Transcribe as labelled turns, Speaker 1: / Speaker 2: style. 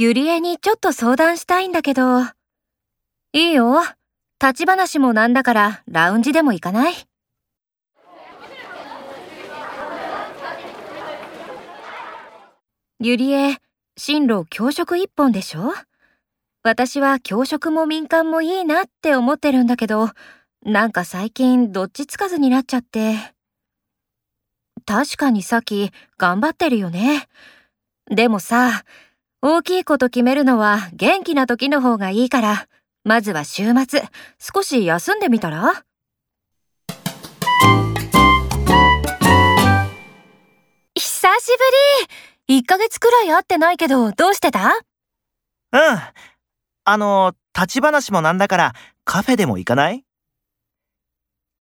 Speaker 1: ゆりえにちょっと相談したいんだけど。いいよ。立ち話もなんだからラウンジでも行かない？ゆりえ、進路教職一本でしょ？私は教職も民間もいいなって思ってるんだけど、なんか最近どっちつかずになっちゃって。確かにさっき頑張ってるよね。でもさ、大きいこと決めるのは元気な時の方がいいから、まずは週末、少し休んでみたら？久しぶり !1 ヶ月くらい会ってないけど、どうしてた？
Speaker 2: うん。あの、立ち話もなんだからカフェでも行かない？